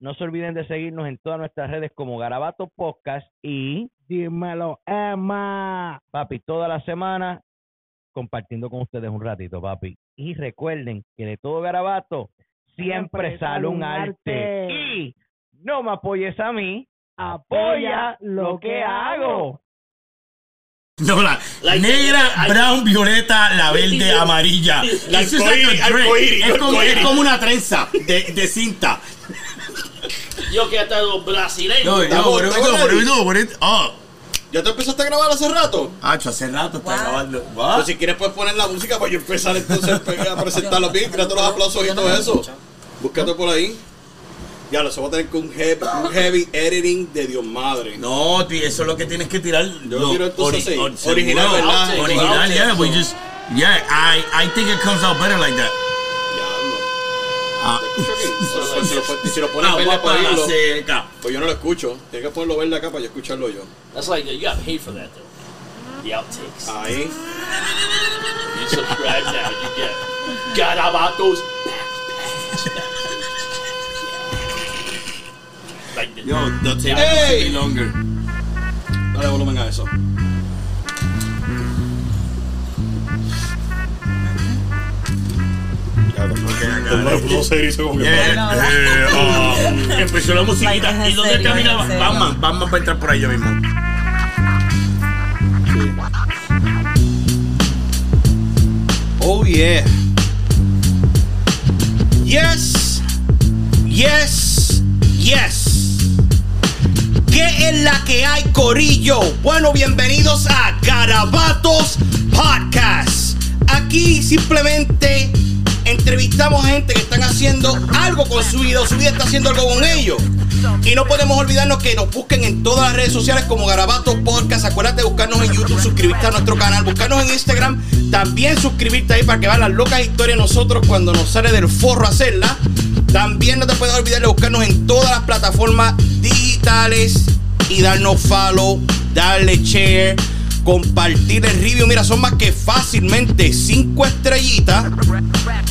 no se olviden de seguirnos en todas nuestras redes como Garabato Podcast y Dímelo, Emma. papi, toda la semana compartiendo con ustedes un ratito, papi. Y recuerden que de todo garabato siempre, sale un arte. Y no me apoyes a mí, apoya lo que hago. No, la, negra, brown, violeta, la verde, amarilla. Es like drink. como, es como una trenza de, de cinta. Yo que hasta los brasileños. Yo, Estamos- por eso, por eso, eso. Oh, ¿Ya te empezaste a grabar hace rato? Hacho, hace rato está grabando. Pues si quieres puedes poner la música para yo empezar entonces a presentarlo bien, tírate los aplausos y todo eso. Búscate por ahí. Ya, lo se va a tener con un heavy, un heavy editing de Dios madre. No, tío, eso es lo que tienes que tirar. Yo lo quiero entonces seguro. Original, ¿verdad? Original, yeah. We just, yeah, I, I think it comes out better like that. Ah, si, lo, pon- si lo pones agua verde para oírlo, pues yo no lo escucho. Tienes que ponerlo verde acá para yo escucharlo yo. That's like, you got paid for that though. The outtakes. Ahí. You subscribe now, you get Garabatos. Like the, Yo, the tape Hey! longer. Dale volumen a eso. No sé, hizo como que- Yeah, eh, oh. Empezó la musiquita. ¿Y dónde serio. Batman, Batman va a entrar por ahí ya mismo. Oh yeah. Yes. Yes. Yes. ¿Qué es la que hay, Corillo? Bueno, bienvenidos a Garabatos Podcast. Aquí simplemente entrevistamos gente que están haciendo algo con su vida su vida está haciendo algo con ellos. Y no podemos olvidarnos que nos busquen en todas las redes sociales como Garabatos Podcast. Acuérdate de buscarnos en YouTube, suscribirte a nuestro canal, buscarnos en Instagram. También suscribirte ahí para que vean las locas historias de nosotros cuando nos sale del forro hacerla. También no te puedes olvidar de buscarnos en todas las plataformas digitales y darnos follow, darle share, compartir el review. Mira, son más que fácilmente 5 estrellitas.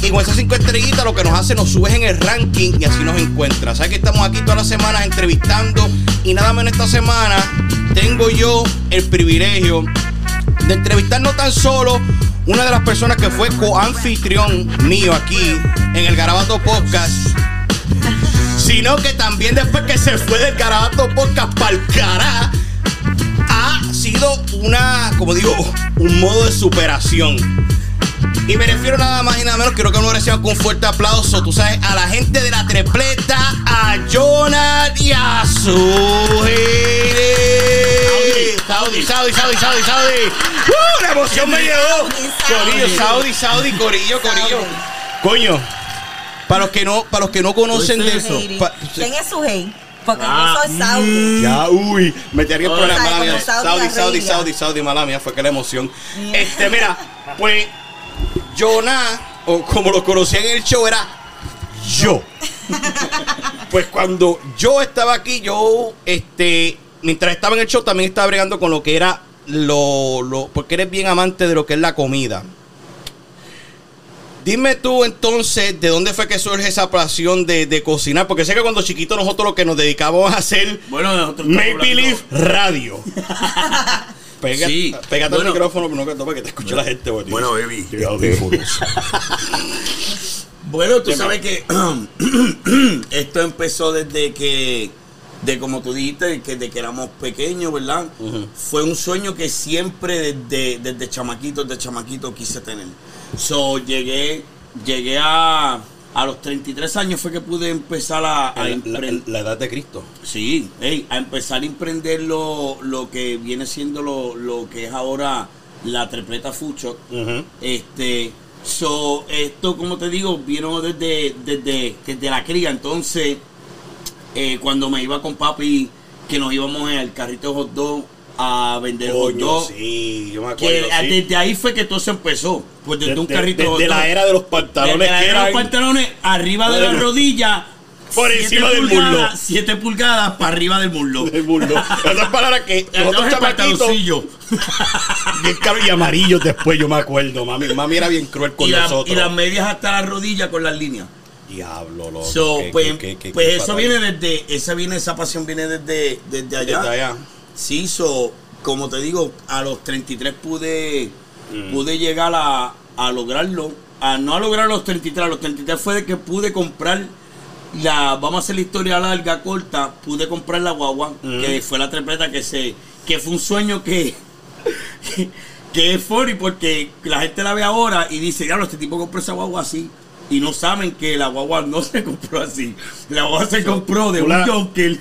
Y con esas 5 estrellitas lo que nos hace nos subes en el ranking y así nos encuentras. Sabes que estamos aquí todas las semanas entrevistando y nada menos esta semana tengo yo el privilegio de entrevistar no tan solo una de las personas que fue coanfitrión mío aquí en el Garabato Podcast, sino que también después que se fue del Garabato Podcast para el cará, sido una, como digo, un modo de superación. Y me refiero nada más y nada menos, quiero que nos reciban con fuerte aplauso, tú sabes, a la gente de la tripleta, a Jonah y a su Saudi, Saudi, Saudi, Saudi, Saudi. ¡Uh! La emoción me llegó. Corillo, Saudi, Saudi, Corillo, Corillo. Coño, para los que no, para los que no conocen de eso. ¿Quién es su hey? Porque Ah, yo soy Saudi. ya, uy, me tenía mala mía. como Saudi Saudi, Saudi. Saudi, Saudi, mala mía, fue que la emoción. Este, mira, pues, Jonah, o como lo conocía en el show, era yo. Pues cuando yo estaba aquí, yo, este, mientras estaba en el show, también estaba bregando con lo que era lo, lo, porque eres bien amante de lo que es la comida. Dime tú entonces, ¿de dónde fue que surge esa pasión de, de cocinar? Porque sé que cuando chiquitos nosotros lo que nos dedicábamos a hacer Bueno, nosotros Make Believe Radio. Pega, Sí, Pégate bueno. el micrófono no, que- para que te escuche la gente. güey. Bueno, baby. Bueno, tú sabes que esto empezó desde que, de como tú dijiste, que de que éramos pequeños, ¿verdad? Fue un sueño que siempre desde, desde chamaquito, desde chamaquito quise tener. So, llegué, llegué a, a los 33 años fue que pude empezar a, a La, emprender. la edad de Cristo. Sí, a empezar a emprender lo, lo que viene siendo lo, lo que es ahora la tripleta Fucho. Este, so, esto como te digo, vino desde, desde, desde la cría. Entonces, eh, cuando me iba con papi, que nos íbamos en el carrito de hot dog a vender hot Coño, dog. sí, yo me acuerdo. Que ah, sí. desde ahí fue que todo se empezó. Pues desde De- un carrito la era de los pantalones Desde la que era de los pantalones arriba de la rodilla. Por encima del muslo. 7 pulgadas para arriba del muslo. del mundo. Esas palabras que nosotros chamaquitos bien caro y amarillos después, yo me acuerdo. Mami, mami era bien cruel con y, la- nosotros. y las medias hasta la rodilla con las líneas. Diablo, loco. So, qué- pues qué- qué- qué- pues eso fatal. viene desde, esa viene, esa pasión viene desde, desde allá. Desde allá. Sí, so, como te digo, a los 33 pude, Mm. pude llegar a, a lograrlo. A, no a lograr los 33, a los 33 fue de que pude comprar la, vamos a hacer la historia larga, corta, pude comprar la guagua, que fue la tripleta que se, que fue un sueño que, que es funny porque la gente la ve ahora y dice, diablo, este tipo compró esa guagua así. Y no saben que la guagua no se compró así. La guagua se compró de tú un Junker.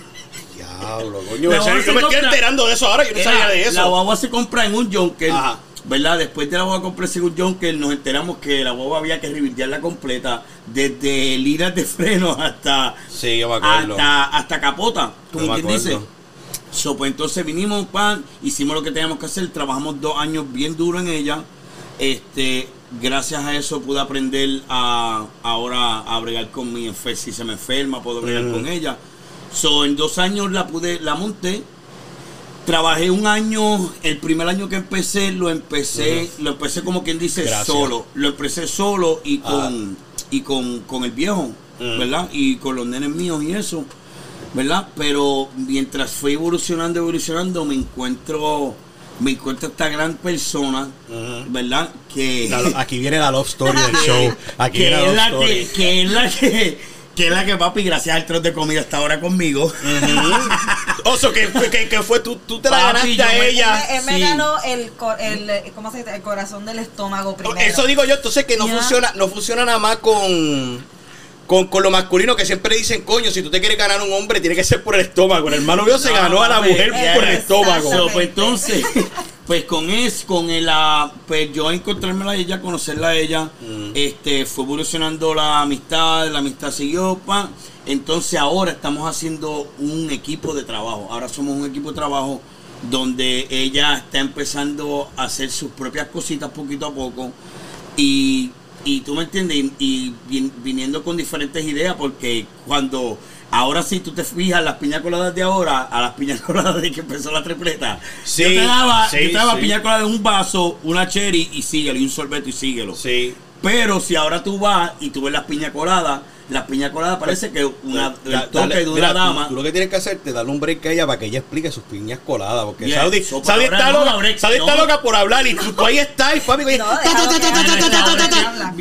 Diablo, coño. Yo me estoy enterando de eso ahora. Yo no Era- sabía de eso. La guagua se compra en un Junker. Ajá. ¿Verdad? Después de la guagua comprarse en un Junker, nos enteramos que la guagua había que revirtearla completa. Desde liras de freno hasta, Sí, yo me acuerdo. hasta, hasta capota. Como Yo me quien dice. acuerdo. So, pues entonces vinimos, pan, hicimos lo que teníamos que hacer, trabajamos dos años bien duro en ella. Este, gracias a eso pude aprender a ahora a bregar con mi enfer si se me enferma, puedo bregar con ella. So, en dos años la pude, la monté. Trabajé un año, el primer año que empecé, lo empecé, lo empecé como quien dice Gracias. solo. Lo empecé solo y Ah. con, y con, con el viejo, Mm. ¿verdad? Y con los nenes míos y eso. ¿verdad? Pero mientras fui evolucionando, evolucionando, me encuentro, me encuentro esta gran persona. ¿verdad? Que, La- aquí viene la love story del show. Aquí que viene la love story. que, que es la que, que es la que papi, gracias al trote de comida está ahora conmigo. Oso, que, que, que fue tú, tú te la Papi, ganaste a me- ella. Él me sí. ganó el, el, eh, ¿cómo se dice? el corazón del estómago primero. Eso digo yo, entonces que no Ya. funciona, no funciona nada más con, con, con lo masculino que siempre dicen, coño, si tú te quieres ganar un hombre, tiene que ser por el estómago. El hermano mío se No, ganó a la mujer por el estómago. So, pues entonces, pues con es, con el, pues yo encontrármela a ella, conocerla a ella, Mm. este, fue evolucionando la amistad, la amistad siguió, pa. Entonces ahora estamos haciendo un equipo de trabajo. Ahora somos un equipo de trabajo donde ella está empezando a hacer sus propias cositas poquito a poco y, y tú me entiendes y, y vin- viniendo con diferentes ideas porque cuando ahora sí tú te fijas las piñas coladas de ahora a las piñas coladas de que empezó la tripleta Sí, yo te daba, sí, yo te daba sí. piña colada de un vaso una cherry y síguelo y un sorbeto y síguelo Sí. pero si ahora tú vas y tú ves las piñas coladas las piñas coladas parece que una, Da- el toque dale- de una mira, tú- dama Tú, lo que tienes que hacer es darle un break a ella para que ella explique sus piñas coladas. Porque Yeah, Saudi, so, Saudi pero está loca, break, Saudi está no. loca por hablar y tú, tú ahí estás y papi. que que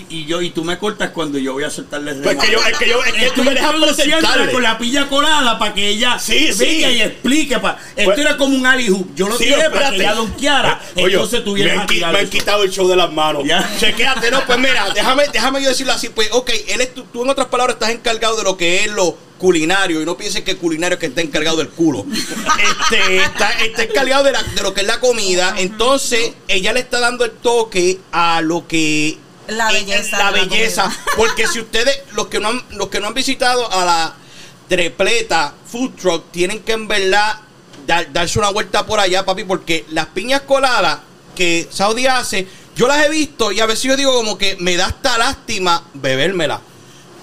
y yo y tú me cortas cuando yo voy a soltarle el Pues que yo, es que yo, es que tú me dejas presentarle. con la pilla colada para que ella Sí, sí. venga y explique. Pa. Esto Pues- era como un hoop. Yo lo Sí, tiré para que ella donkeara. Oye, Entonces tú me vienes han, a qui- tirar me han quitado el show de las manos. Chequéate, no, pues mira, déjame, déjame yo decirlo así. Pues, ok, él es, tú, tú en otras palabras estás encargado de lo que es lo culinario y no pienses que culinario es que está encargado del culo. Este, está, está encargado de, la- de lo que es la comida. Entonces, ella le está dando el toque a lo que La belleza la belleza. comida. Porque si ustedes, los que no han, los que no han visitado a la trepleta food truck, tienen que en verdad dar- darse una vuelta por allá, papi, porque las piñas coladas que Saudi hace, yo las he visto y a veces yo digo como que me da hasta lástima bebérmela.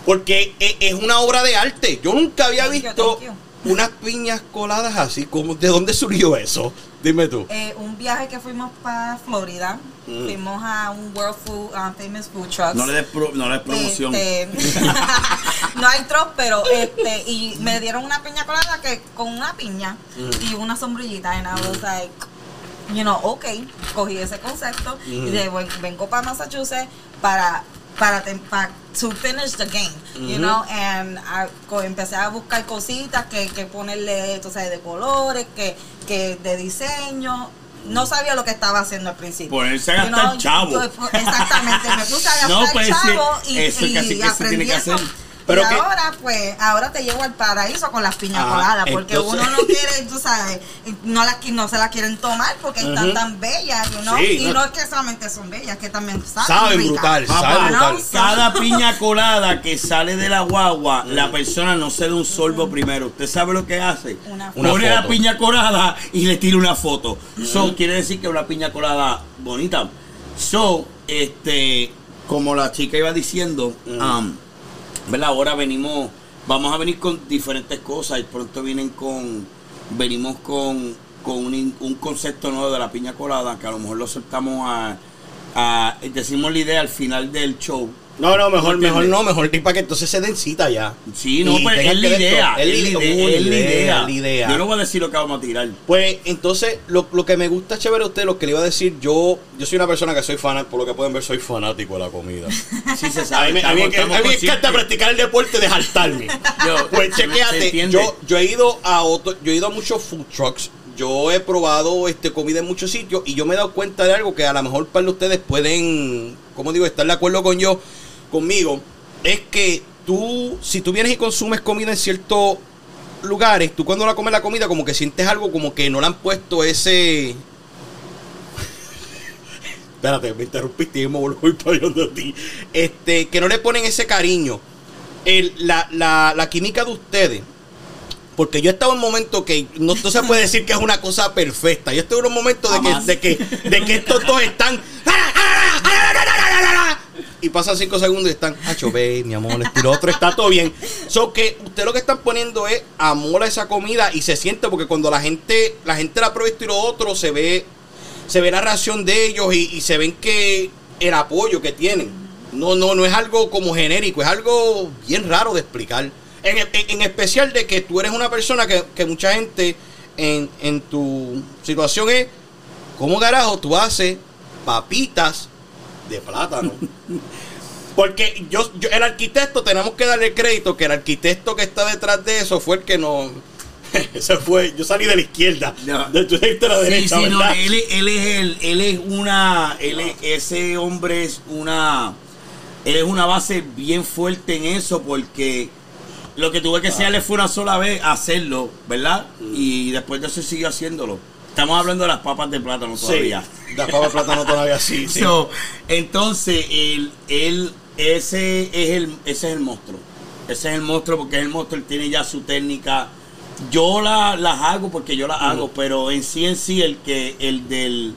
Porque e- es una obra de arte. Yo nunca había Thank you, visto unas piñas coladas así. como ¿De dónde surgió eso? Dime tú. Eh, un viaje que fuimos para Florida, Mm. fuimos a un World Food, uh, Famous Food Trucks. No le des, pro- no le des promoción. Este, no hay trop, pero este, y me dieron una piña colada que con una piña Mm. y una sombrillita, and I was like, you know, ok, cogí ese concepto Mm. y de, "Ven- vengo para Massachusetts para para, para to finish the game, you know, and I empecé a buscar cositas que, que ponerle, tú sabes, de colores, que, que de diseño no sabía lo que estaba haciendo al principio. Ponerse a gastar chavo. yo- exactamente, me puse a gastar No, pues, chavo y, eso y casi aprendí tiene que eso. hacer. Pero y que- ahora, pues, ahora te llevo al paraíso con las piñas Ah, coladas, porque entonces- uno no quiere, tú sabes, no, las, no se las quieren tomar porque están tan bellas, you know? Sí, y no- no es que solamente son bellas, que también saben, Saben brutal, saben brutal. Cada piña colada que sale de la guagua, Mm. la persona no se da un sorbo primero. ¿Usted sabe lo que hace? Una Una Pone la foto. Piña colada y le tira una foto. So, quiere decir que es una piña colada bonita. So, este, como la chica iba diciendo, Mm. um, ¿verdad? Ahora venimos, vamos a venir con diferentes cosas y pronto vienen con, venimos con, con un, un concepto nuevo de la piña colada que a lo mejor lo soltamos a, a decimos la idea al final del show. No, no, mejor, ¿Me mejor no, mejor para que entonces se den cita ya. Sí, no, tengan es la idea, es la idea, la idea. Yo no voy a decir lo que vamos a tirar. Pues entonces, lo, lo que me gusta chévere a usted, lo que le iba a decir, yo yo soy una persona que soy fanático, por lo que pueden ver, soy fanático de la comida. Sí se A sabe. mí, a mí, estamos- a mí me encanta practicar el deporte de jaltarme. Yo- Pues entiende. yo, yo he ido a otro, yo he ido a muchos food trucks, yo he probado este comida en muchos sitios y yo me he dado cuenta de algo que a lo mejor para ustedes pueden, como digo, estar de acuerdo con yo, conmigo, es que tú, si tú vienes y consumes comida en ciertos lugares, tú cuando la comes la comida como que sientes algo como que no le han puesto ese... Espérate, me interrumpiste y me volví para de ti. Este, que no le ponen ese cariño. El- la, la, la química de ustedes. Porque yo he estado en momentos que no, no se puede decir que es una cosa perfecta. Yo estoy en un momento de que, de, que, de que estos dos están. Y pasan cinco segundos y están, Hacho, ve, mi amor, este y lo otro está todo bien. So que usted lo que están poniendo es amor a esa comida y se siente porque cuando la gente, la gente la prueba y lo otro, se ve, se ve la reacción de ellos y, se ven que el apoyo que tienen. No, no, no es algo como genérico, es algo bien raro de explicar. En, en- en especial de que tú eres una persona que, que mucha gente en, en tu situación es, ¿cómo carajo tú haces papitas de plátano? Porque yo, yo- el arquitecto, tenemos que darle crédito que el arquitecto que está detrás de eso fue el que nos... Ese fue, yo salí de la izquierda. Ya. De tu de la derecha, sí, no, ¿verdad? él, él es el, él es una, él es- ese hombre es una, él es una base bien fuerte en eso porque lo que tuve que enseñarle fue una sola vez hacerlo, ¿verdad? Y después de eso siguió haciéndolo. Estamos hablando de las papas de plátano todavía. Sí, la papa de plátano todavía sí. sí. So, entonces, él, él, ese es el, ese es el monstruo. Ese es el monstruo porque es el monstruo, él tiene ya su técnica. Yo la, las hago porque yo las hago, pero en sí en sí el que, el del,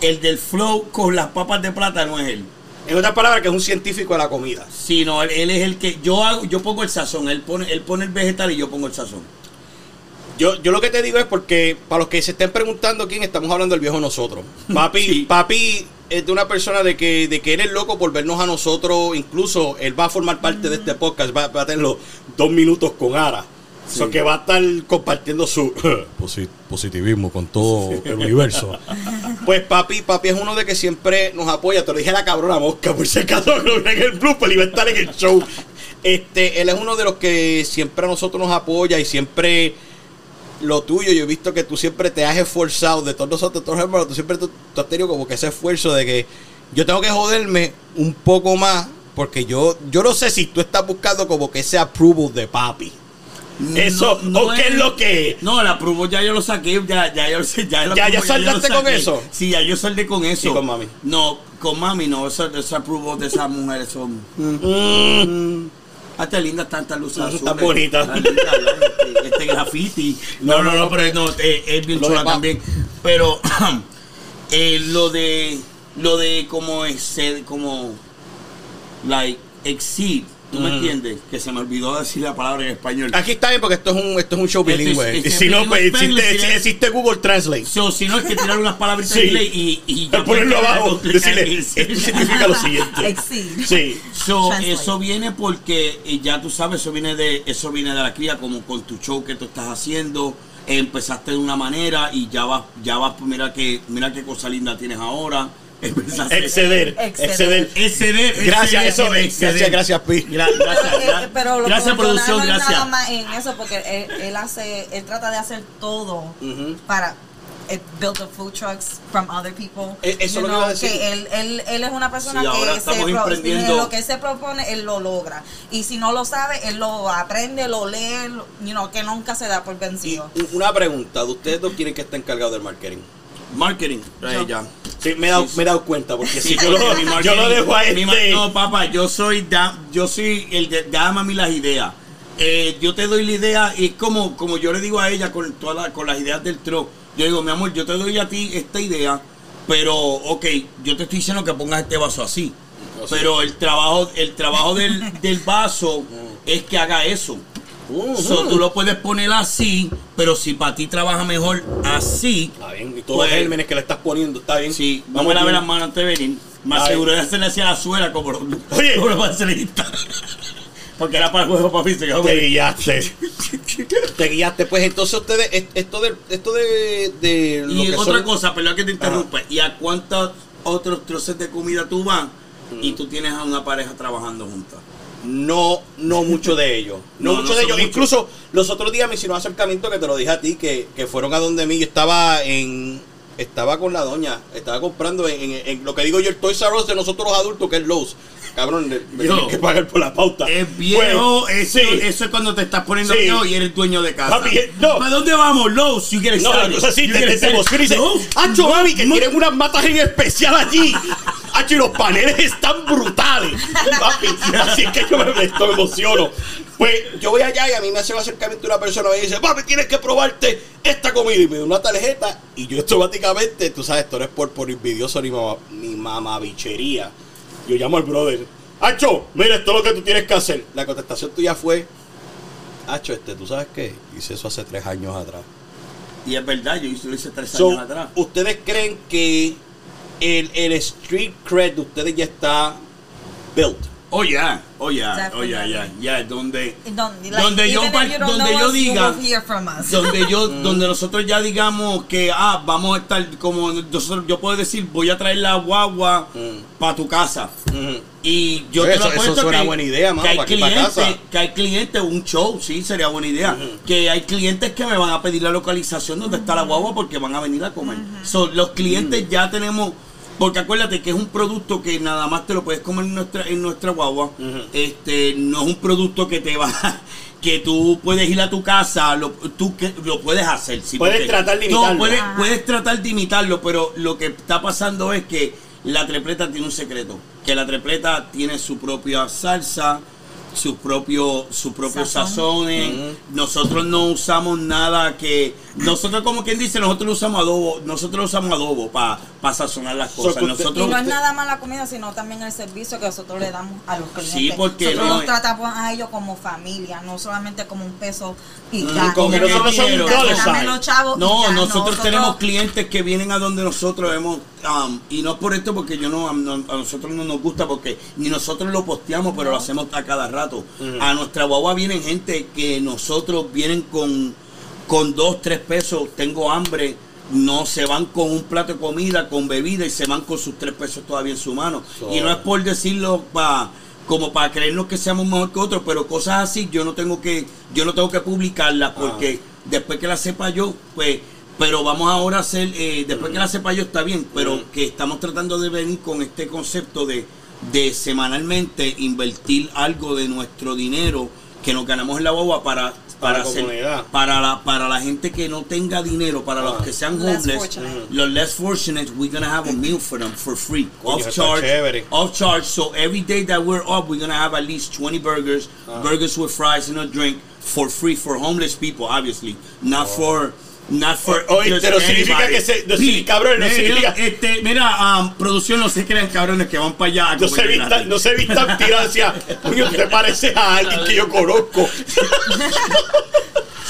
el del flow con las papas de plátano es él. En otras palabras, que es un científico de la comida. Sino él, él es el que yo hago, yo pongo el sazón, él pone, él pone el vegetal y yo pongo el sazón. Yo, yo lo que te digo es porque, para los que se estén preguntando quién, estamos hablando del viejo nosotros. Papi, Sí. papi es de una persona de que, de que él es loco por vernos a nosotros. Incluso él va a formar parte de este podcast. Va, va a tener los dos minutos con Ara. Sí. So que va a estar compartiendo su posi- positivismo con todo el universo. Pues papi, papi es uno de que siempre nos apoya. Te lo dije a la cabrona mosca, por si acaso en el blooper y va a estar en el show. Este, él es uno de los que siempre a nosotros nos apoya y siempre lo tuyo, yo he visto que tú siempre te has esforzado, de todos nosotros, todos los hermanos, tú siempre tú, tú has tenido como que ese esfuerzo de que yo tengo que joderme un poco más, porque yo, yo no sé si tú estás buscando como que ese approval de papi. Eso, ¿o qué es lo que es? No, la pruebo ya yo lo saqué, ya, ya yo ya, la ¿Ya- ya saldaste con eso? Sí, ya yo saldé con eso. ¿Y con mami? No, con mami no, eso, eso apruebo de esas mujeres son. Mm, Hasta lindas tantas luces Eso azules. está bonita. Tan lindas, Este, este graffiti. No, no, no, pero no, eh, es bien chula también. Pero eh, lo de lo de como es como like exceed, ¿tú me entiendes? Que se me olvidó decir la palabra en español. Aquí está bien porque esto es un, esto es un show bilingüe. este si no, pues existe, friendly, existe, existe Google Translate. So, si no es que tirar unas palabras en inglés y, y Al ponerlo abajo, decirle, decirle esto significa lo siguiente. Sí. So, eso viene porque eh, ya tú sabes, eso viene de eso viene de la cría, como con tu show que tú estás haciendo. Empezaste de una manera y ya vas, ya vas, mira que, mira qué cosa linda tienes ahora. Exceder, Exceder. exceder. Gracias, eso. Gracias, gracias, Pi. Gra- gracias, gra- pero lo gracias que producción, no es nada gracias. más en eso porque él, él hace él trata de hacer todo para eh, built the food trucks from other people. Eh, eso You es lo que iba a decir. que él, él, él es una persona Sí, ahora que se pro- lo que se propone, él lo logra. Y si no lo sabe, él lo aprende, lo lee, you know, que nunca se da por vencido. una pregunta, ¿de ustedes dos quién es que está encargado del marketing? Marketing, eh, ya. Sí, me he dado, me he dado cuenta, porque si yo lo, porque yo lo dejo a mi este... No, papá, yo soy da- yo soy el de dame a mí las ideas. Eh, yo te doy la idea y es como, como yo le digo a ella con todas las- con las ideas del tro. Yo digo, mi amor, yo te doy a ti esta idea, pero ok, yo te estoy diciendo que pongas este vaso así. Así. Pero el trabajo, el trabajo del, del vaso es que haga eso. So, tú lo puedes poner así, pero si para ti trabaja mejor así, Está bien, y todos Pues- los gérmenes que le estás poniendo, está bien. Sí, vamos a lavar las manos antes de venir. Más Ay. seguro de hacerle hacia la suela como Oye. como. Porque era para el juego, papi. Se quedó Te bien. guiaste. Te guiaste. Pues entonces ustedes, es- esto de, esto de, de lo Y que otra son- cosa, perdón que te interrumpa. ¿Y a cuántos otros troces de comida tú vas y tú tienes a una pareja trabajando juntas? No, no mucho de ellos. No, No, mucho no de ellos. Incluso los otros días me hicieron un acercamiento que te lo dije a ti, que, que fueron a donde mí. Yo estaba en. Estaba con la doña. Estaba comprando en, en- en lo que digo yo, el Toys R Us de nosotros los adultos, que es Lowe's. Cabrón, me Yo. que pagar por la pauta. Es viejo, Bueno, eso, sí. eso es cuando te estás poniendo Sí. viejo y eres dueño de casa. Papi, no. ¿Para dónde vamos? Lowe's, you get No, la cosa sí, You te, te, te emociona y ¡Acho, mami, que tienen unas matas en especial allí! ¡Acho, y los paneles están brutales! Papi, así es que yo me, esto me emociono. Pues yo voy allá y a mí me hace un acercamiento una persona y me dice, papi, tienes que probarte esta comida. Y me da una tarjeta y yo automáticamente, tú sabes, esto no es por, por envidioso ni, mama, ni mamabichería. Yo llamo al brother, ¡Acho, mira, esto es lo que tú tienes que hacer! La contestación tuya fue, ¡Acho, este, ¿tú sabes qué? Hice eso hace tres años atrás. Y es verdad, yo hice- lo hice tres So, años atrás. ¿Ustedes creen que el, el street cred de ustedes ya está built? Oh, ya, oh, ya, oh, ya, ya, Definitely. ya, donde, Donde, like, donde yo, donde yo us, diga, donde yo, donde nosotros ya digamos que, ah, vamos a estar como, nosotros, yo puedo decir, voy a traer la guagua Mm. para tu casa. Y yo Eso- te lo eso suena que, buena idea, mano, que hay clientes, que hay clientes, un show, sí, sería buena idea. Que hay clientes que me van a pedir la localización donde está la guagua porque van a venir a comer. So, los clientes ya tenemos, porque acuérdate que es un producto que nada más te lo puedes comer en nuestra, en nuestra guagua. Este, no es un producto que te va que tú puedes ir a tu casa, lo, tú que, lo puedes hacer. sí, Puedes porque- tratar de No, imitarlo. puedes, Ajá. puedes tratar de imitarlo, pero lo que está pasando es que la trepleta tiene un secreto, que la trepleta tiene su propia salsa, sus propios sus propios Sazón. sazones. Nosotros no usamos nada que nosotros como quien dice, nosotros no usamos adobo, nosotros usamos adobo para sazonar las cosas. usted- nosotros Y no es nada más la comida, sino también el servicio que nosotros le damos a los clientes. Sí, porque nosotros no los tratamos a ellos como familia, no solamente como un peso y Mm, ya. como Y nosotros somos chavos No, ya, nosotros, tenemos clientes que vienen a donde nosotros hemos, um, y no por esto porque yo no, no- a nosotros no nos gusta porque ni nosotros lo posteamos, pero lo hacemos a cada rato. A nuestra guagua vienen gente que nosotros vienen con, con dos, tres pesos, tengo hambre, no se van con un plato de comida, con bebida y se van con sus tres pesos todavía en su mano. So- Y no es por decirlo para como para creernos que seamos mejor que otros, pero cosas así yo no tengo que yo no tengo que publicarlas porque después que la sepa yo, pues pero vamos ahora a hacer eh, después que la sepa yo está bien, pero que estamos tratando de venir con este concepto de de semanalmente invertir algo de nuestro dinero que nos ganamos en la boba para Para para la hacer- comunidad. para la para la gente que no tenga dinero, para los Ah. que sean Less homeless, los less fortunate, we're gonna have a meal for them for free, off charge, off charge. So every day that we're up, we're gonna have at least 20 burgers, Ah. burgers with fries and a drink for free for homeless people, obviously, not for not for. Oye, just pero significa que se- no, Sí, cabrón, no mira, significa- Este, mira, um, producción, no se crean cabrones que van para allá. a No se comer vistan, no se vistan tirados hacia, coño, te parece a alguien que yo conozco.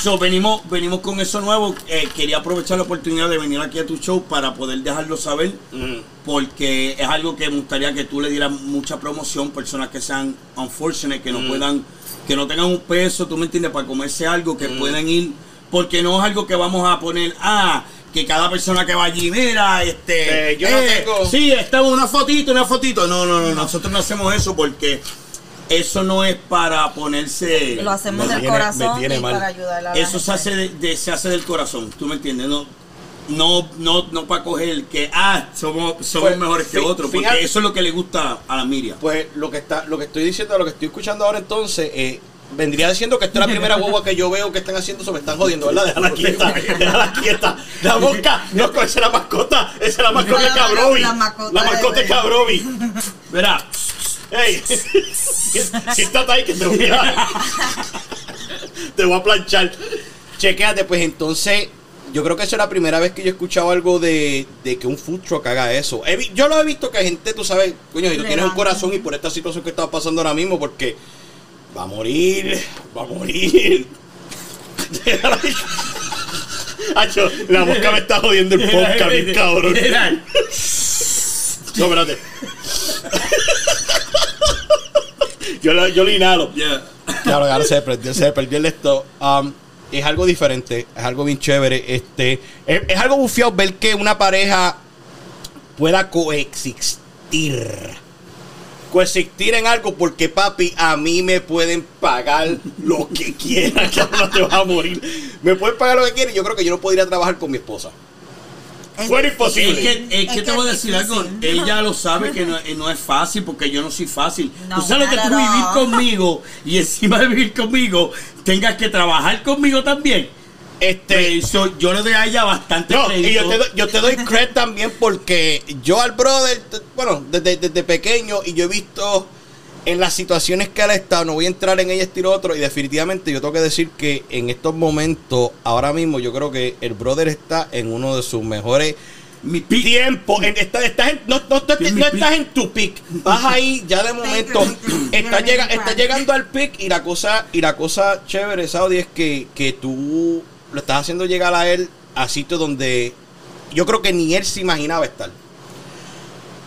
So, venimos, venimos con eso nuevo. Eh, quería aprovechar la oportunidad de venir aquí a tu show para poder dejarlo saber. Porque es algo que me gustaría que tú le dieras mucha promoción. Personas que sean unfortunate, que no puedan, que no tengan un peso, tú me entiendes, para comerse algo, que puedan ir. Porque no es algo que vamos a poner, ah, que cada persona que va allí, mira, este. Eh, yo no tengo- Sí, estamos una fotito, una fotito. No, no, no, nosotros no hacemos eso porque eso no es para ponerse. Lo hacemos Me del tiene- corazón y mal. para ayudar a la Eso se gente. hace, de, de- se hace del corazón, ¿tú me entiendes? No, no, no, no para coger que, ah, somos, somos Pues, mejores que otros, porque fíjate- eso es lo que le gusta a la Miria. Pues lo que está, lo que estoy diciendo, lo que estoy escuchando ahora entonces, eh, vendría diciendo que esta es la primera guagua que yo veo que están haciendo eso, me están jodiendo, ¿verdad? Déjala quieta, déjala quieta. La mosca, no, esa es la mascota, esa es la mascota de Cabrovi. la mascota de- Cabrovi. Verá, ey, si estás ahí que te voy a, te voy a planchar. Chequéate, pues entonces, yo creo que esa es la primera vez que yo he escuchado algo de, de que un food truck haga eso. He yo lo he visto que gente, tú sabes, coño, si tú tienes un corazón y por esta situación que está pasando ahora mismo, porque va a morir, va a morir. La mosca me está jodiendo el podcast, bien cabrón. No, espérate. yo, lo, yo lo inhalo. Yeah. Claro, ahora se perdió, se perdió el esto. Um, es algo diferente, es algo bien chévere. Este, es, es algo bufiado ver que una pareja pueda coexistir. Coexistir en algo porque, papi, a mí me pueden pagar lo que quieran, que no te vas a morir. Me pueden pagar lo que quieran y yo creo que yo no podría trabajar con mi esposa. Es Fuera Es imposible. que, es que Es te que voy a decir algo. Ella lo sabe que no, no es fácil porque yo no soy fácil. No, tú sabes lo que tú vivir conmigo y encima de vivir conmigo tengas que trabajar conmigo también. Este, Eso, yo le doy a ella bastante No, crédito. y yo te, doy, yo te doy credit también porque yo al brother, bueno, desde, desde pequeño y yo he visto en las situaciones que él ha estado, no voy a entrar en ella estilo otro y definitivamente yo tengo que decir que en estos momentos, ahora mismo yo creo que el brother está en uno de sus mejores Mi. En- está- estás en- no, no, no- no estás en tu pick, vas ahí ya de momento, está, llega, está llegando al pick y la cosa, y la cosa chévere, Saudi, es que, que tú lo estás haciendo llegar a él a sitios donde yo creo que ni él se imaginaba estar.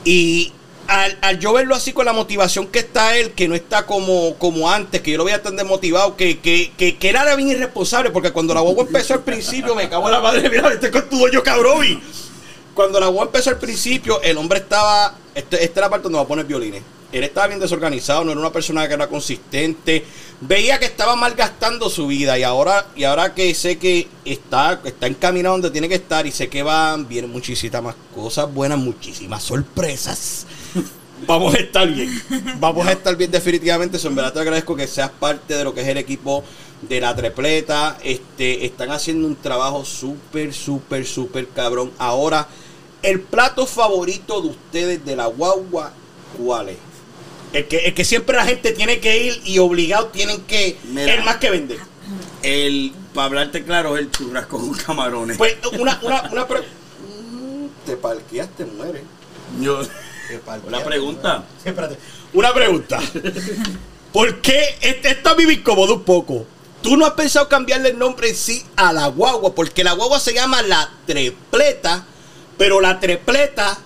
Y al, al yo verlo así con la motivación que está él, que no está como, como antes, que yo lo veía tan desmotivado, que, que, que, era bien irresponsable, porque cuando la guagua empezó al principio, me cago en la madre, mira, este con tu dueño cabrovi. Cuando la guagua empezó al principio, el hombre estaba, este, esta es la parte donde va a poner violines. Él estaba bien desorganizado, no era una persona que era consistente. Veía que estaba malgastando su vida y ahora, y ahora que sé que está, está encaminado donde tiene que estar y sé que van, vienen muchísimas más cosas buenas, muchísimas sorpresas. Vamos a estar bien. Vamos a estar bien definitivamente. Eso, en verdad te agradezco que seas parte de lo que es el equipo de la trepleta. Este, están haciendo un trabajo súper, súper, súper cabrón. Ahora, el plato favorito de ustedes de la guagua, ¿cuál es? El que, el que siempre la gente tiene que ir y obligado tienen que Mira. el más que vender. El, para hablarte claro, es el churrasco con camarones. Pues una, una, una pre- Mm, te parqueaste, muere. yo, Te parqueaste, una pregunta. Espérate. Una pregunta. ¿Por qué este, esto a mí me incomoda un poco? ¿Tú no has pensado cambiarle el nombre en sí a la guagua? Porque la guagua se llama la trepleta, pero la trepleta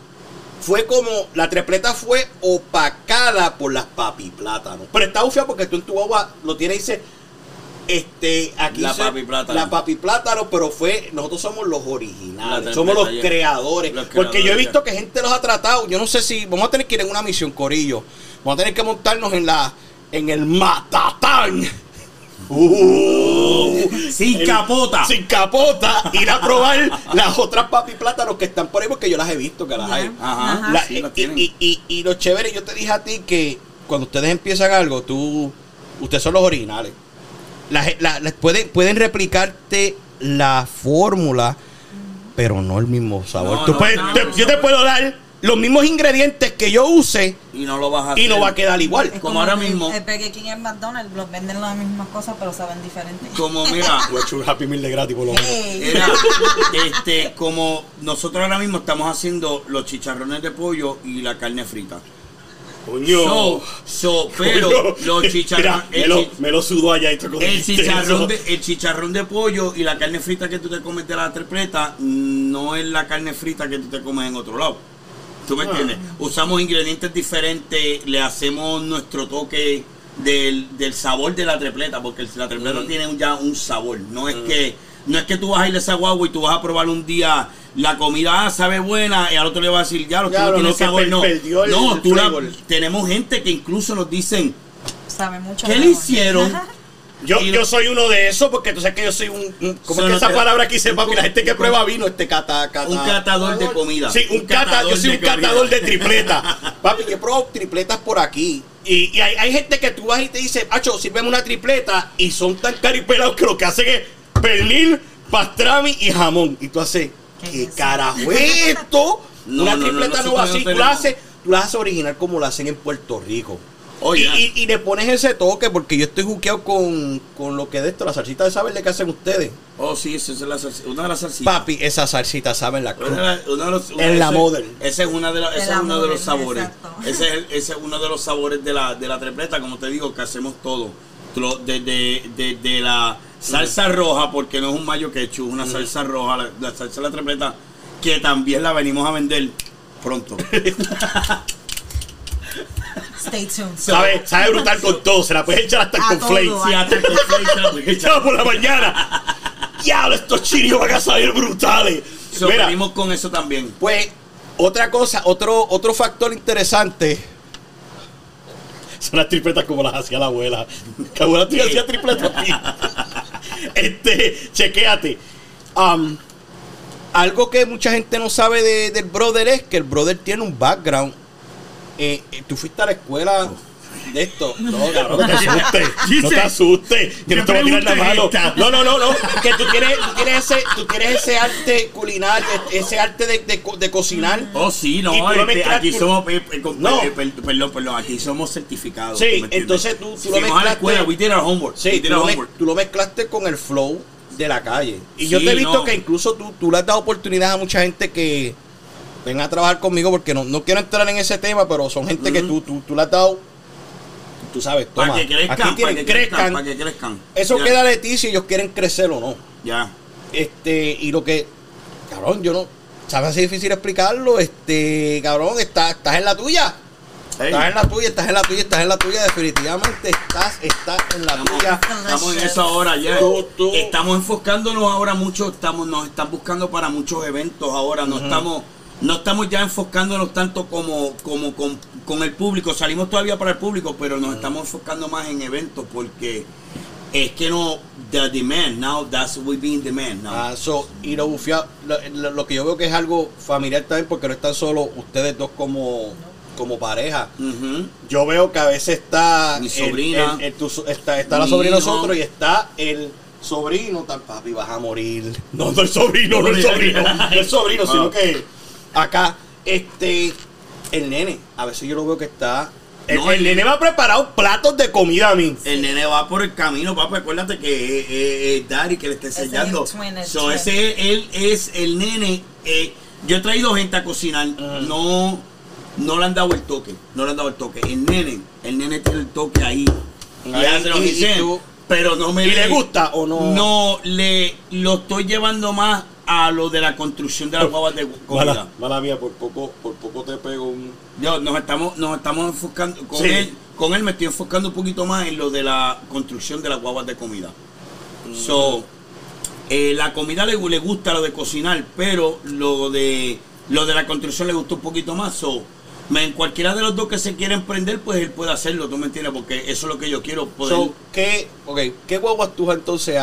fue como, la trepleta fue opacada por las papi plátanos. Pero está ufia porque tú en tu guagua lo tienes y dice, este, aquí La papi plátano. La papi plátano, pero fue, nosotros somos los originales, somos los creadores. Los porque yo he creadores, visto que gente los ha tratado, yo no sé si, vamos a tener que ir en una misión, Corillo. Vamos a tener que montarnos en la, en el Matatán. Uh, Sin el- capota. Sin capota. Ir a probar las otras papi plátanos que están por ahí porque yo las he visto que las hay. Ajá. La- sí, y, y- y- y lo chévere, yo te dije a ti que cuando ustedes empiezan algo, tú, ustedes son los originales. La ge- la- la- pueden, pueden replicarte la fórmula, pero no el mismo sabor. No, Tú no, puedes- no, te- no, yo te puedo dar los mismos ingredientes que yo use y no lo vas a hacer. y no va a quedar igual. Es Como ahora el- mismo. El Burger King y el McDonald's los venden las mismas cosas, pero saben diferente. Como mira, Voy a echar un Happy Meal de gratis por lo menos. Era este como nosotros ahora mismo estamos haciendo los chicharrones de pollo y la carne frita. Coño. So, so, pero Coño. los chicharrones Mira, me, lo, me lo sudó allá y el chicharrón, de, el chicharrón de pollo y la carne frita que tú te comes de la tripleta no es la carne frita que tú te comes en otro lado. ¿Tú me entiendes? Usamos ingredientes diferentes, le hacemos nuestro toque del, del sabor de la tripleta, porque la tripleta Mm. tiene un- ya un sabor. No es que no es que tú vas a ir a esa guagua y tú vas a probar un día la comida, ah, sabe buena, y al otro le vas a decir, ya, lo que no tiene sabor. per- No, el- no tú la- tenemos gente que incluso nos dicen, Sabe mucho ¿Qué le mejor. hicieron? Yo, yo no- soy uno de esos porque tú sabes que yo soy un. un- ¿Cómo es que esa palabra aquí se papi? La gente que prueba vino, este cata, cata- Un catador de comida. Sí, un, cata, yo soy un catador comida. de tripleta. Papi, yo he probado tripletas por aquí. Y, y hay, hay gente que tú vas y te dice, Acho, sírveme una tripleta. Y son tan caripelados que lo que hacen es pernil, pastrami y jamón. Y tú haces, ¿Qué ¿qué carajo es esto? No, una no, no, tripleta no, va así. no tú, la tenemos. haces, tú la haces original como la hacen en Puerto Rico. Oye, Y, y- y le pones ese toque porque yo estoy juqueado con, con lo que de esto, la salsita de saber de que hacen ustedes. oh, sí, esa es la salsi- una de las salsitas. Papi, esa salsita saben la cruz. En la model. Ese es, una de la- es uno de los sabores. Ese es, el- ese es uno de los sabores de la, de la tripleta, como te digo, que hacemos todo. Desde de, de la salsa roja, porque no es un mayo quechu, es una salsa roja, la, la salsa de la tripleta, que también la venimos a vender pronto. Stay tuned. Sabe, sabe brutal con todo, se la puedes echar hasta A con todo, flakes. a Sí, hasta que se echa, pues, Echaba por la mañana. Diablo, estos chinos van a salir brutales. So, Mira, venimos con eso también. pues, otra cosa, otro, otro factor interesante. Son las tripletas como las hacía la abuela. Que la abuela tuya hacía tripletas. aquí. este, chequéate. Am, algo que mucha gente no sabe de- del brother es que el brother tiene un background. Eh, eh, tú fuiste a la escuela de esto. No, cabrón, no te asustes. No te asustes. Yo no te voy a tirar la mano. No, no, no, no. Que tú tienes, tú tienes, ese, tú tienes ese arte culinario, ese arte de, de de cocinar. Oh, sí, no, este, aquí somos, eh, eh, No. eh, per- perdón, perdón, aquí somos certificados. Sí, entonces tú- tú lo Fuimos a la mezclaste- escuela, we did our homework. Sí, lo, tú mezclaste con el flow de la calle. Y yo te he visto no. que incluso tú, tú le has dado oportunidad a mucha gente que venga a trabajar conmigo porque no, no quiero entrar en ese tema, pero son gente que tú, tú, tú le has dado, tú sabes, toma, Para que crezcan, aquí para que crezcan. crezcan, para que crezcan. Eso queda de ti si ellos quieren crecer o no. Ya. Este, y lo que, cabrón, yo no, sabes así difícil explicarlo, este, cabrón, estás, estás en la tuya. Hey, Estás en la tuya, estás en la tuya, estás en la tuya, definitivamente estás, estás en la Estamos, tuya. estamos en eso ahora ya. Tú- tú- Estamos enfocándonos ahora mucho, estamos, nos están buscando para muchos eventos ahora, no estamos, no estamos ya enfocándonos tanto como, como con, con el público, salimos todavía para el público, pero nos estamos enfocando más en eventos porque es que no, the demand, now that's we be in demand now. Ah, so, y lo bufia- lo, lo- que yo veo que es algo familiar también porque no están solo ustedes dos como, como pareja. Yo veo que a veces está Mi sobrina. el- el- tu so- está, está la sobrina de hijo. nosotros y está el sobrino, tal papi, vas a morir. No, no el sobrino, no el sobrino, no el sobrino, sino Ah. que acá, este, el nene, a veces yo lo veo que está. El, No, el el- nene me ha preparado platos de comida a mí. El nene va por el camino, papá. Acuérdate que eh, eh, eh, Daddy que le está Ese es enseñando. el twin, el So, twin. ese él es el nene. eh, yo he traído gente a cocinar. No, no le han dado el toque. No le han dado el toque. El nene, el nene tiene el toque ahí. Y Ahí, hace lo y- que y dice, tú- pero no me ¿Y le gusta o no? No, le lo estoy llevando más a lo de la construcción de las guaguas de comida. Mala, mala mía, por poco, por poco te pego un. Yo, nos estamos, nos estamos enfocando con Sí. él, con él me estoy enfocando un poquito más en lo de la construcción de las guaguas de comida. So, eh, la comida le, le gusta lo de cocinar, pero lo de lo de la construcción le gusta un poquito más. So, en cualquiera de los dos que se quiera emprender, pues él puede hacerlo, ¿tú me entiendes? Porque eso es lo que yo quiero poder. So, ¿qué, okay, ¿Qué guaguas tú entonces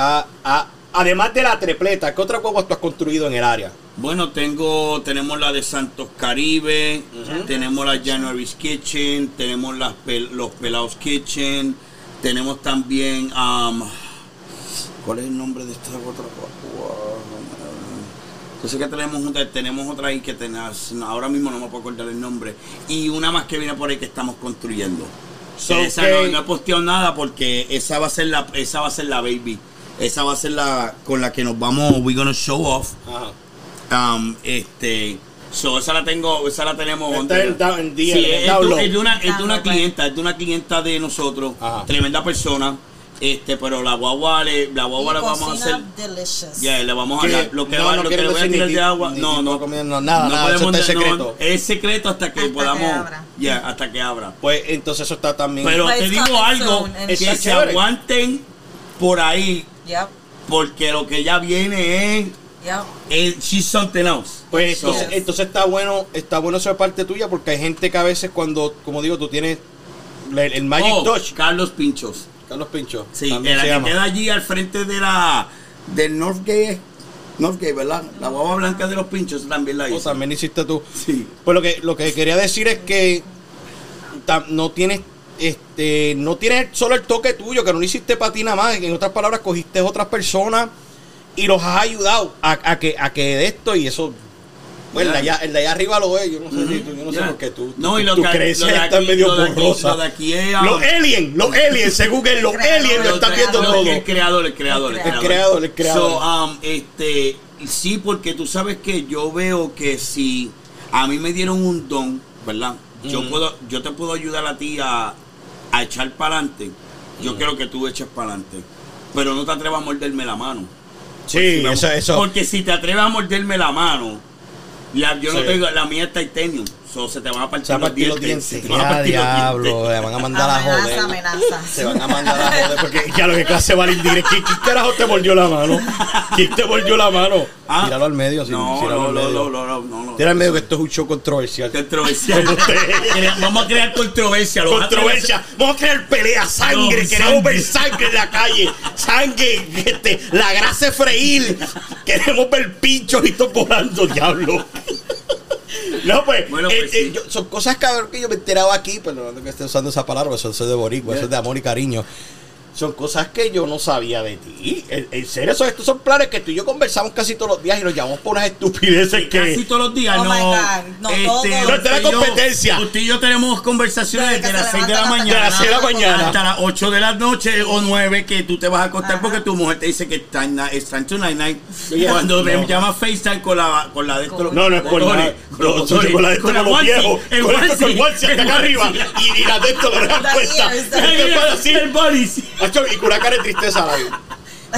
además de la trepleta, qué otras guaguas tú has construido en el área? Bueno, tengo, tenemos la de Santos Caribe, tenemos la January's Kitchen, tenemos las los Pelados Kitchen, tenemos también, um, ¿cuál es el nombre de esta otra? Yo sé que tenemos otra, tenemos otra ahí que tenemos, ahora mismo no me puedo acordar el nombre, y una más que viene por ahí que estamos construyendo. So, esa no he posteado nada porque esa va a ser la, esa va a ser la baby. Esa va a ser la con la que nos vamos, we're gonna show off. Ajá. Um, este, so esa la tengo, esa la tenemos. Está donde- en down- en día, Sí, en es, de, es de una, es de una Download, clienta, es de una clienta de nosotros, Ajá. tremenda persona. Este, pero la guagua le, la guagua la vamos a hacer. delicious. Ya, le vamos a Que dar lo que, no, va, no lo que le voy a tirar ni de agua. ni No, no, no, nada, nada, eso podemos está no, secreto. es secreto hasta que Hasta que podamos. abra. Ya, hasta que abra. Pues entonces eso está también. Pero But te digo algo, soon, que se aguanten por ahí, Porque lo que ya viene es, es she's something else. Pues So, entonces, entonces está bueno, está bueno de parte tuya porque hay gente que a veces cuando, como digo, tú tienes el, el Magic oh, Touch. Carlos Pinchos. Carlos Pincho. Sí, se que llama. queda allí al frente de la del Northgate. Northgate, ¿verdad? La guagua blanca de los pinchos también la Oh, hizo. también hiciste tú. Sí. Pues lo que, lo que quería decir es que no tienes este no tienes solo el toque tuyo, que no lo hiciste para ti nada más. En otras palabras, cogiste otras personas y los has ayudado a, a que, a que de esto y eso. Bueno, el de allá, el de allá arriba lo es. Yo no sé si tú, yo no sé por qué tú. No, y lo tú que- creces lo de está aquí- medio lo de aquí- borrosa. lo de aquí es, Los aliens, los aliens, según que los aliens lo están viendo todo. El creador, el creador, el El creador. creador, el creador. So, um, este, sí, porque tú sabes que yo veo que si a mí me dieron un don, ¿verdad? Yo Mm. puedo, yo te puedo ayudar a ti a, a echar para adelante. Mm. Yo quiero que tú eches para adelante. Pero no te atrevas a morderme la mano. Sí, eso, eso. Porque si te atreves a morderme la mano, la, yo no tengo, la mía es titanium. So, se te van a partir, Se van a partir los Se dientes. te van a partir los diablo, dientes. le van a mandar a joder. amenaza. Se van a mandar a joder porque ya lo que clase va a indirecto. ¿Quién, carajo te mordió la mano? ¿Quién te mordió la mano? Ah. Tíralo al medio, sí, No, tíralo no, al no, medio. no, no, no, no, no. Tira al medio que esto es un show controversial. Controversial. Vamos a crear controversia. Controversia, vamos a crear pelea, sangre, No, queremos ver sangre. en la calle, sangre, este, la grasa freír, queremos ver pinchos y todo volando, diablo. No, pues, Bueno, eh, pues eh, sí. yo- son cosas cabrón que yo me he enterado aquí, pero no que esté usando esa palabra, eso, eso es de boricua, eso es de amor y cariño. Son cosas que yo no sabía de ti. En, en serio, esos, estos son planes que tú y yo conversamos casi todos los días y nos llamamos por unas estupideces que... Casi todos los días, Oh no. my God, no, todos. No, esta es la y yo- competencia. Usted y yo tenemos conversaciones Desde las se 6 de la mañana. De las seis de la mañana. Hasta las 8 de la noche o 9 que tú te vas a acostar Ajá. porque tu mujer te dice que está en, es time to night night. Oye, Cuando me no. llama FaceTime con la, con la de estos Con- No, no es por motores, nada. Con suyo con la de esto la los viejos. Con esto con el acá arriba. Y, la de esto para así. El body, Macho, Y cara de tristeza.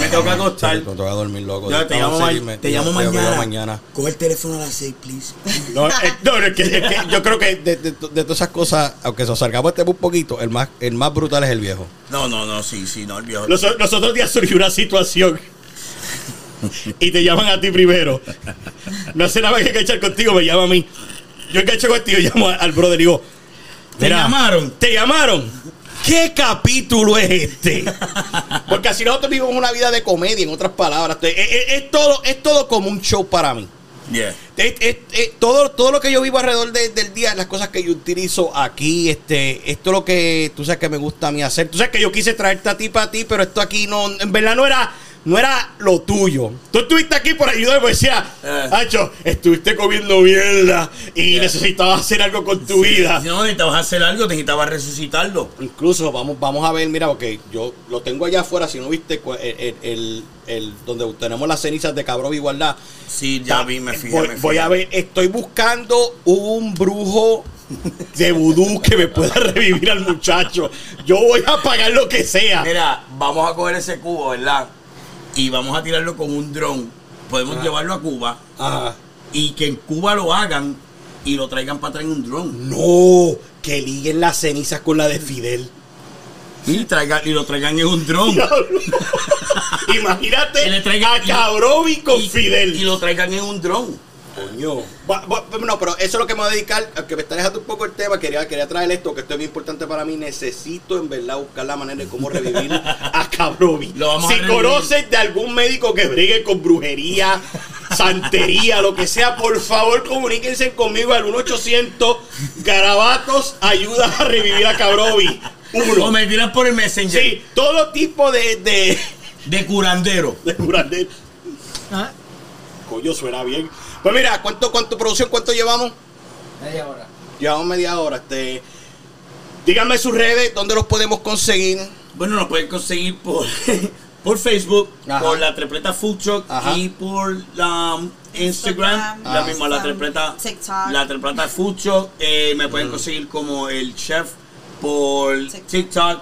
Me toca acostar. Me toca dormir, loco. Te llamo, ma- te llamo mañana. mañana. Coge el teléfono a las 6, please. No, eh, no, es que, es que yo creo que de, de- de todas esas cosas, aunque nos salgamos este un poquito, el más, el más brutal es el viejo. No, no, no, sí, sí, no, el viejo. Los, los otros días surgió una situación y te llaman a ti primero. No hace nada que enganchar contigo, me llama a mí. Yo engancho contigo, llamo al brother y digo, ¿Te "Mira, llamaron? ¿Te llamaron? ¿Qué capítulo es este? Porque así nosotros vivimos una vida de comedia, en otras palabras. Es, es- es todo, es todo como un show para mí. Yeah. Es- es- es- todo, todo lo que yo vivo alrededor de- del día, las cosas que yo utilizo aquí, este, esto es lo que tú sabes que me gusta a mí hacer. Tú sabes que yo quise traerte a ti para ti, pero esto aquí no, en verdad no era, no era lo tuyo. Tú estuviste aquí por ayudarme, porque decía, Eh. Hacho, estuviste comiendo mierda y Yeah. necesitabas hacer algo con tu vida. Si no necesitabas hacer algo, necesitabas resucitarlo. Incluso vamos, vamos a ver, mira, porque yo lo tengo allá afuera, si no viste, el, el- el- donde tenemos las cenizas de cabrón igualdad. Sí, ya vi, me fijé. Voy, me fijé. voy a ver, estoy buscando un brujo de vudú que me pueda revivir al muchacho. Yo voy a pagar lo que sea. Mira, vamos a coger ese cubo, ¿verdad? Y vamos a tirarlo con un dron. Podemos llevarlo a Cuba Ajá. y que en Cuba lo hagan y lo traigan para atrás en un dron. No, que liguen las cenizas con la de Fidel. Y, traigan, y lo traigan en un dron. Imagínate Y le traigan- a Cabrovi con y, Fidel. y lo traigan en un dron. Coño. Va- va- no, pero eso es lo que me voy a dedicar, aunque me está dejando un poco el tema, quería, quería traer esto, que esto es muy importante para mí. Necesito en verdad buscar la manera de cómo revivir a Cabrovi. Lo vamos a si revivir. conoces de algún médico que brigue con brujería, santería, lo que sea, por favor comuníquense conmigo al 1800 Garabatos ayuda a revivir a Cabrovi. O Uno. me tiran por el Messenger Sí, todo tipo de, de, de curandero. de curandero. Ah, Coño, suena bien. Pues mira, ¿cuánto, cuánto producción, cuánto llevamos? Media hora. Llevamos media hora. Este, díganme sus redes, dónde los podemos conseguir. Bueno, lo pueden conseguir por, por Facebook, Ajá. por la tripleta Food Truck Ajá. y por la um, Instagram, Instagram, la Ah. misma, la tripleta, TikTok. la tripleta Food Truck. Eh, me Mm. pueden conseguir como el chef por TikTok.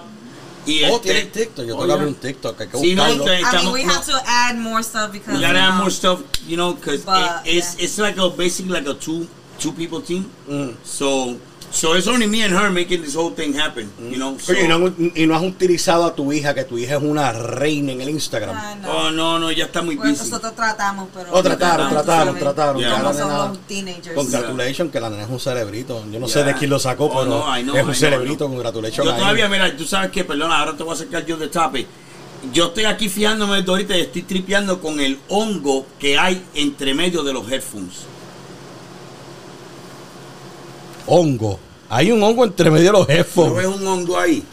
TikTok. Y Oh, este- tienes TikTok. Yo Oh, tengo que abrir yeah. un TikTok. Hay que Sí, no, buscarlo. que- I mean, estamos- we no. have to add more stuff because We gotta you add more stuff, you know, because But, it's yeah. it's like a basically like a two two people team. Mm. So So it's only me and her making this whole thing happen, you know. So, y, no, y no has utilizado a tu hija, que tu hija es una reina en el Instagram. Ay, no. oh, no, no, ya está muy busy. nosotros tratamos, pero. Oh, trataron, no trataron, trataron. Son nena- los teenagers. Congratulations, que la nena es un cerebrito. Yo no sé Yeah. de quién lo sacó, Oh, pero no, I know, es un know, cerebrito. I know. Congratulations. Yo todavía, mira, tú sabes que, perdona, ahora te voy a acercar yo de tape. Yo estoy aquí fijándome de ahorita y estoy tripeando con el hongo que hay entre medio de los headphones. Hongo. Hay un hongo entre medio de los ¿No ves headphones. un hongo ahí?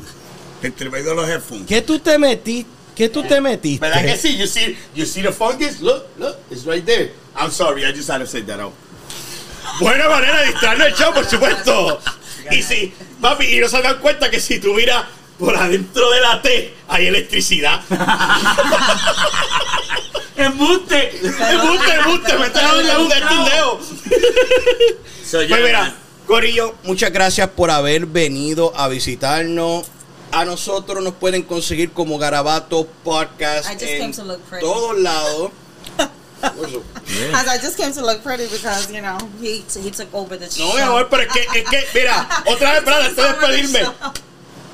Entre medio de los headphones. ¿Qué tú te metiste? ¿Qué tú te metiste? ¿Verdad que sí? You see, you see the fungus? Look, look, it's right there. I'm sorry, I just had to say that out. Buena manera de distraernos el show, por supuesto. Y si, papi, y no se dan cuenta que si tú miras por adentro de la T, hay electricidad. ¡Embuste! ¡Embuste, embuste! ¡Me está dando un ya, Pues mira, Corillo, muchas gracias por haber venido a visitarnos. A nosotros nos pueden conseguir como Garabato Podcast en todos lados. As I just came to look pretty because, you know, he, he took over the show. No, mi amor, pero es que, es que, mira, otra vez, antes de despedirme.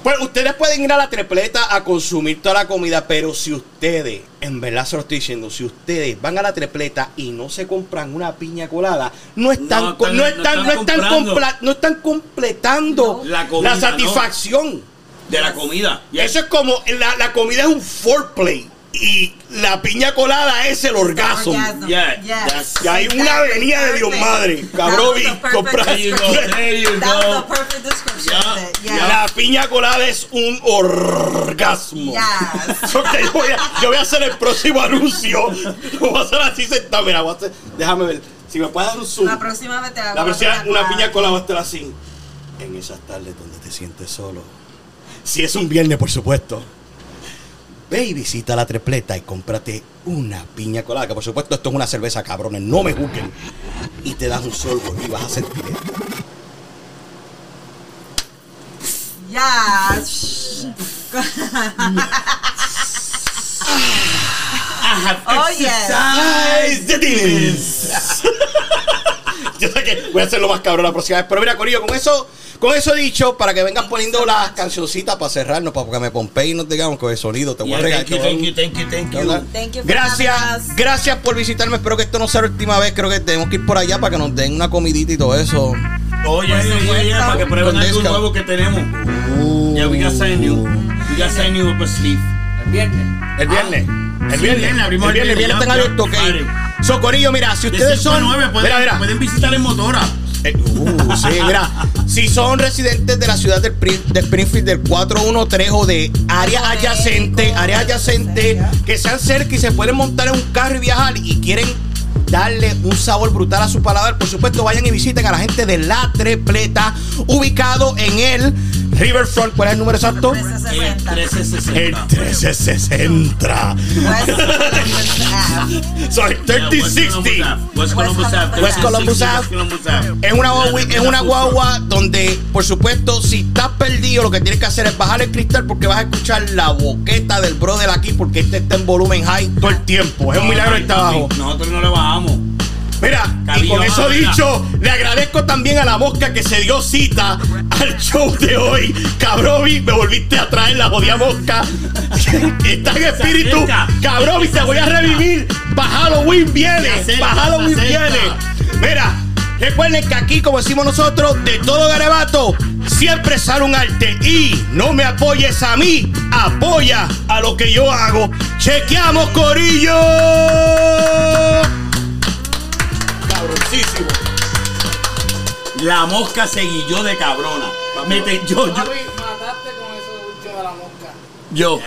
Pues ustedes pueden ir a la trepleta a consumir toda la comida, pero si ustedes, en verdad se lo estoy diciendo, si ustedes van a la trepleta y no se compran una piña colada, no están, No están- no no están, no están están, comprando. compla- no están completando La la, comida, ¿no? satisfacción. De la comida. Eso es como, la, la comida es un foreplay y la piña colada es el orgasmo. Yeah, Yes. that's- Y hay una Exactly. avenida de Dios madre. Cabrón, y comprar- Yeah. Yeah. La piña colada es un orgasmo. Yes. Ok, yo voy, a, yo voy a hacer el próximo anuncio. Lo voy a hacer así sentado. Mira, voy a hacer- déjame ver. Si me puedes dar un zoom. La próxima vez te hago La próxima, una colada. piña colada va a estar así. En esas tardes donde te sientes solo. Si es un viernes, por supuesto. Ve y visita la trepleta y cómprate una piña colada. Que por supuesto esto es una cerveza, cabrones. No me juzguen. Y te das un sorbo y vas a sentir esto. Have Oh, yes. Yo sé que voy a hacerlo más cabrón la próxima vez. Pero mira, Corillo, con eso, con eso dicho, para que vengas poniendo las cancioncitas para cerrarnos, para que me pompe y nos digamos con el sonido. Te voy a regalar. thank you, thank you, thank you, thank you. Thank you for Gracias, gracias por visitarme. Espero que esto no sea la última vez. Creo que tenemos que ir por allá para que nos den una comidita y todo eso. Oye, oye, oye, para que prueben algo nuevo que tenemos. Yeah, we got something new. We got something new up our sleeve. El viernes. El viernes. El Sí, viernes. viernes, abrimos El el viernes. El viernes viernes, están ya, abiertos, ya, ok. So, Corillo, mira, si De ustedes 5 a son. 9 pueden, Mira, mira. pueden visitar en motora. Eh, uh, si son residentes de la ciudad del de Springfield del 413 o de área adyacente, área adyacente, que sean cerca y se pueden montar en un carro y viajar y quieren darle un sabor brutal a su paladar, por supuesto vayan y visiten a la gente de La Trepleta, ubicado en el Riverfront. ¿Cuál es el número exacto? El 1360. 1360. El 1360. West Columbus Ave. Sorry, Yeah, West 3060. Columbus Ave. West Columbus Ave. West Columbus 1360, Ave. West Columbus Ave. Es una, guagua, es una guagua donde, por supuesto, si estás perdido, lo que tienes que hacer es bajar el cristal porque vas a escuchar la boqueta del brother aquí porque este está en volumen high todo el tiempo. Es un milagro está abajo. Nosotros no le bajamos. Mira, y con eso dicho, le agradezco también a la mosca que se dio cita al show de hoy. Cabrovi, me volviste a traer la jodida mosca. Está en espíritu. Cabrovi, te voy a revivir. Para Halloween viene. Para Halloween viene. Mira, recuerden que aquí, como decimos nosotros, de todo garabato, siempre sale un arte. Y no me apoyes a mí, apoya a lo que yo hago. Chequeamos, Corillo. La mosca se guilló de cabrona. Yo, yo, mataste con eso último de la mosca. yo.